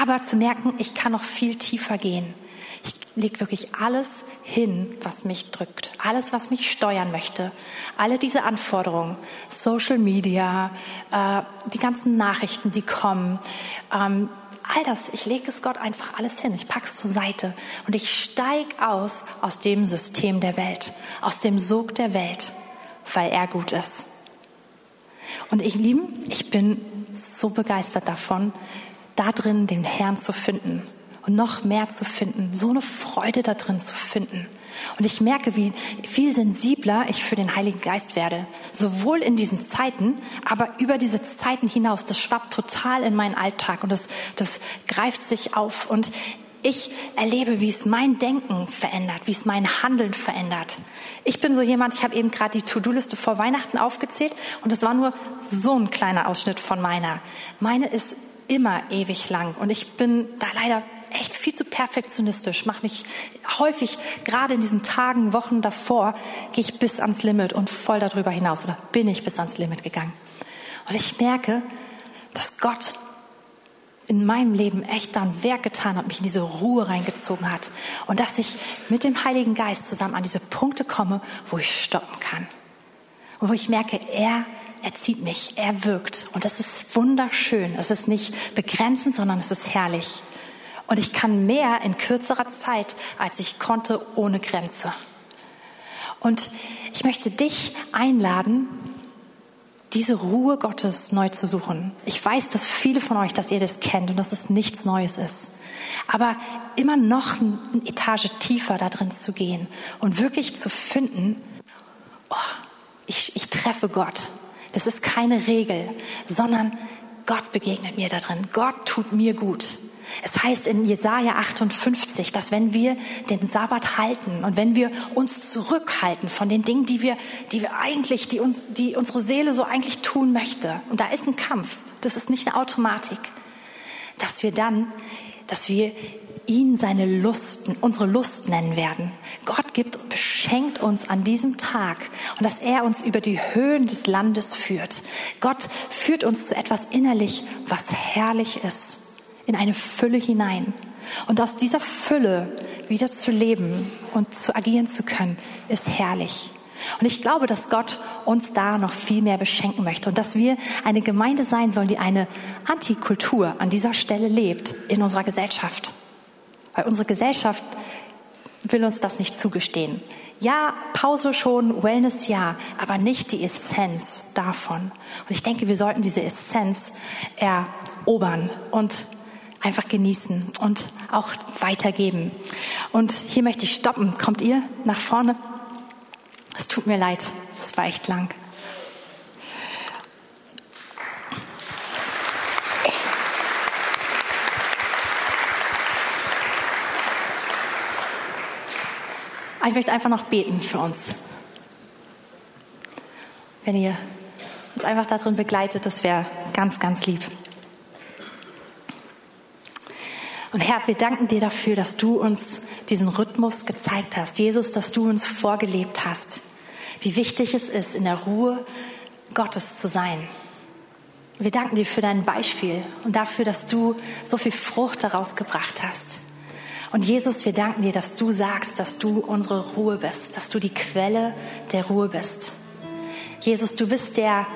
Aber zu merken, ich kann noch viel tiefer gehen. Ich lege wirklich alles hin, was mich drückt, alles, was mich steuern möchte, alle diese Anforderungen, Social Media, äh, die ganzen Nachrichten, die kommen, ähm, all das, ich lege es Gott einfach alles hin, ich pack's zur Seite und ich steig aus aus dem System der Welt, aus dem Sog der Welt, weil er gut ist. Und ich lieben, ich bin so begeistert davon, da drin den Herrn zu finden und noch mehr zu finden, so eine Freude da drin zu finden. Und ich merke, wie viel sensibler ich für den Heiligen Geist werde. Sowohl in diesen Zeiten, aber über diese Zeiten hinaus. Das schwappt total in meinen Alltag und das, das greift sich auf. Und ich erlebe, wie es mein Denken verändert, wie es mein Handeln verändert. Ich bin so jemand, ich habe eben gerade die To-Do-Liste vor Weihnachten aufgezählt und das war nur so ein kleiner Ausschnitt von meiner. Meine ist immer ewig lang und ich bin da leider echt viel zu perfektionistisch, mache mich häufig, gerade in diesen Tagen, Wochen davor, gehe ich bis ans Limit und voll darüber hinaus oder bin ich bis ans Limit gegangen. Und ich merke, dass Gott in meinem Leben echt da ein Werk getan hat, mich in diese Ruhe reingezogen hat und dass ich mit dem Heiligen Geist zusammen an diese Punkte komme, wo ich stoppen kann und wo ich merke, er er zieht mich, er wirkt und das ist wunderschön. Es ist nicht begrenzend, sondern es ist herrlich. Und ich kann mehr in kürzerer Zeit, als ich konnte, ohne Grenze. Und ich möchte dich einladen, diese Ruhe Gottes neu zu suchen. Ich weiß, dass viele von euch, dass ihr das kennt und dass es nichts Neues ist. Aber immer noch eine Etage tiefer da drin zu gehen und wirklich zu finden, oh, ich, ich treffe Gott. Das ist keine Regel, sondern Gott begegnet mir da drin. Gott tut mir gut. Es heißt in Jesaja 58, dass wenn wir den Sabbat halten und wenn wir uns zurückhalten von den Dingen, die wir, die wir eigentlich, die uns, die unsere Seele so eigentlich tun möchte, und da ist ein Kampf, das ist nicht eine Automatik, dass wir dann, dass wir ihn seine Lusten, unsere Lust nennen werden. Gott gibt, beschenkt uns an diesem Tag und dass er uns über die Höhen des Landes führt. Gott führt uns zu etwas innerlich, was herrlich ist in eine Fülle hinein. Und aus dieser Fülle wieder zu leben und zu agieren zu können, ist herrlich. Und ich glaube, dass Gott uns da noch viel mehr beschenken möchte und dass wir eine Gemeinde sein sollen, die eine Antikultur an dieser Stelle lebt in unserer Gesellschaft. Weil unsere Gesellschaft will uns das nicht zugestehen. Ja, Pause schon, Wellness ja, aber nicht die Essenz davon. Und ich denke, wir sollten diese Essenz erobern und einfach genießen und auch weitergeben. Und hier möchte ich stoppen. Kommt ihr nach vorne? Es tut mir leid, es war echt lang. Ich möchte einfach noch beten für uns. Wenn ihr uns einfach darin begleitet, das wäre ganz, ganz lieb. Und Herr, wir danken dir dafür, dass du uns diesen Rhythmus gezeigt hast. Jesus, dass du uns vorgelebt hast, wie wichtig es ist, in der Ruhe Gottes zu sein. Wir danken dir für dein Beispiel und dafür, dass du so viel Frucht daraus gebracht hast. Und Jesus, wir danken dir, dass du sagst, dass du unsere Ruhe bist, dass du die Quelle der Ruhe bist. Jesus, du bist der,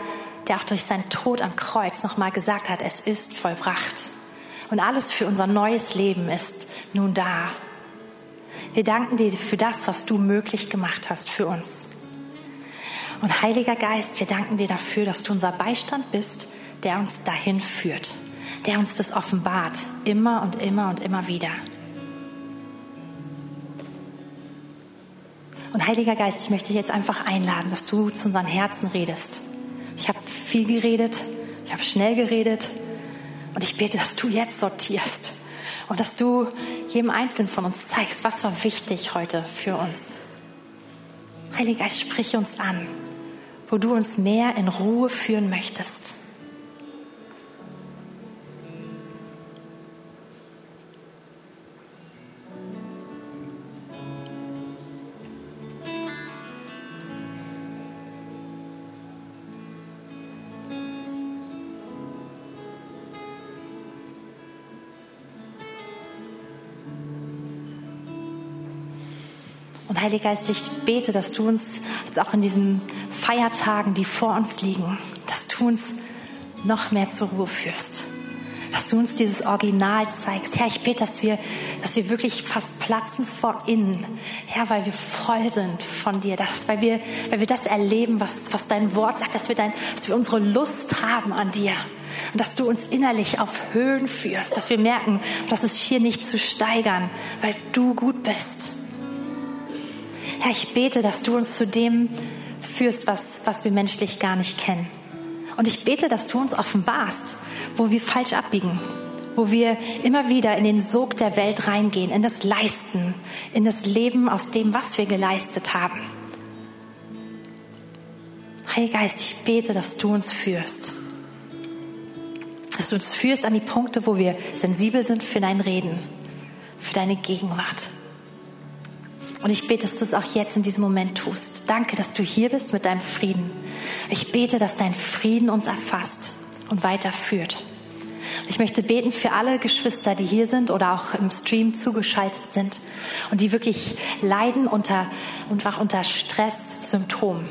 der auch durch seinen Tod am Kreuz nochmal gesagt hat, es ist vollbracht. Und alles für unser neues Leben ist nun da. Wir danken dir für das, was du möglich gemacht hast für uns. Und Heiliger Geist, wir danken dir dafür, dass du unser Beistand bist, der uns dahin führt, der uns das offenbart, immer und immer und immer wieder. Und Heiliger Geist, ich möchte dich jetzt einfach einladen, dass du zu unseren Herzen redest. Ich habe viel geredet, ich habe schnell geredet, und ich bete, dass du jetzt sortierst und dass du jedem Einzelnen von uns zeigst, was war wichtig heute für uns. Heiliger Geist, sprich uns an, wo du uns mehr in Ruhe führen möchtest. Und Heiliger Geist, ich bete, dass du uns jetzt auch in diesen Feiertagen, die vor uns liegen, dass du uns noch mehr zur Ruhe führst dass du uns dieses Original zeigst. Herr, ich bete, dass wir, dass wir wirklich fast platzen vor innen. Herr, weil wir voll sind von dir, dass, weil wir, weil wir das erleben, was, was dein Wort sagt, dass wir dein, dass wir unsere Lust haben an dir. Und dass du uns innerlich auf Höhen führst, dass wir merken, dass es hier nicht zu steigern, weil du gut bist. Herr, ich bete, dass du uns zu dem führst, was, was wir menschlich gar nicht kennen. Und ich bete, dass du uns offenbarst, wo wir falsch abbiegen, wo wir immer wieder in den Sog der Welt reingehen, in das Leisten, in das Leben aus dem, was wir geleistet haben. Heiliger Geist, ich bete, dass du uns führst. Dass du uns führst an die Punkte, wo wir sensibel sind für dein Reden, für deine Gegenwart. Und ich bete, dass du es auch jetzt in diesem Moment tust. Danke, dass du hier bist mit deinem Frieden. Ich bete, dass dein Frieden uns erfasst und weiterführt. Ich möchte beten für alle Geschwister, die hier sind oder auch im Stream zugeschaltet sind und die wirklich leiden unter, einfach unter Stresssymptomen.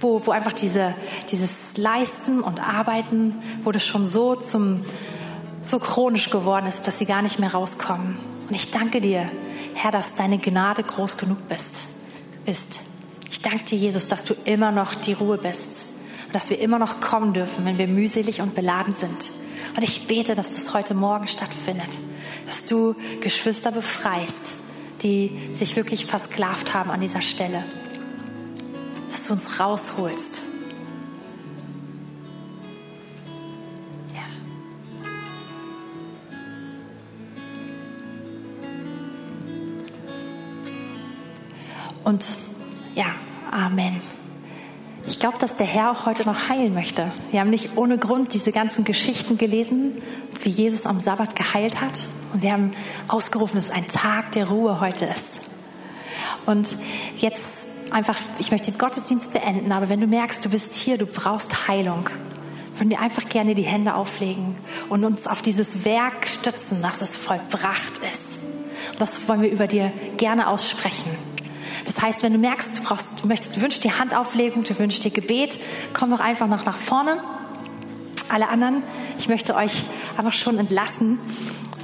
Wo, wo einfach diese, dieses Leisten und Arbeiten, wo das schon so zum, so chronisch geworden ist, dass sie gar nicht mehr rauskommen. Und ich danke dir, Herr, dass deine Gnade groß genug bist, ist. Ich danke dir, Jesus, dass du immer noch die Ruhe bist und dass wir immer noch kommen dürfen, wenn wir mühselig und beladen sind. Und ich bete, dass das heute Morgen stattfindet, dass du Geschwister befreist, die sich wirklich versklavt haben an dieser Stelle, dass du uns rausholst. Und ja, Amen. Ich glaube, dass der Herr auch heute noch heilen möchte. Wir haben nicht ohne Grund diese ganzen Geschichten gelesen, wie Jesus am Sabbat geheilt hat. Und wir haben ausgerufen, dass ein Tag der Ruhe heute ist. Und jetzt einfach, ich möchte den Gottesdienst beenden, aber wenn du merkst, du bist hier, du brauchst Heilung, würden wir einfach gerne die Hände auflegen und uns auf dieses Werk stützen, dass es vollbracht ist. Und das wollen wir über dir gerne aussprechen. Das heißt, wenn du merkst, du brauchst, du möchtest, du wünschst dir Handauflegung, du wünschst dir Gebet, komm doch einfach noch nach vorne. Alle anderen, ich möchte euch einfach schon entlassen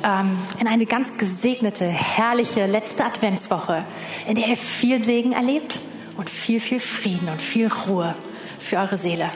ähm, in eine ganz gesegnete, herrliche letzte Adventswoche, in der ihr viel Segen erlebt und viel, viel Frieden und viel Ruhe für eure Seele.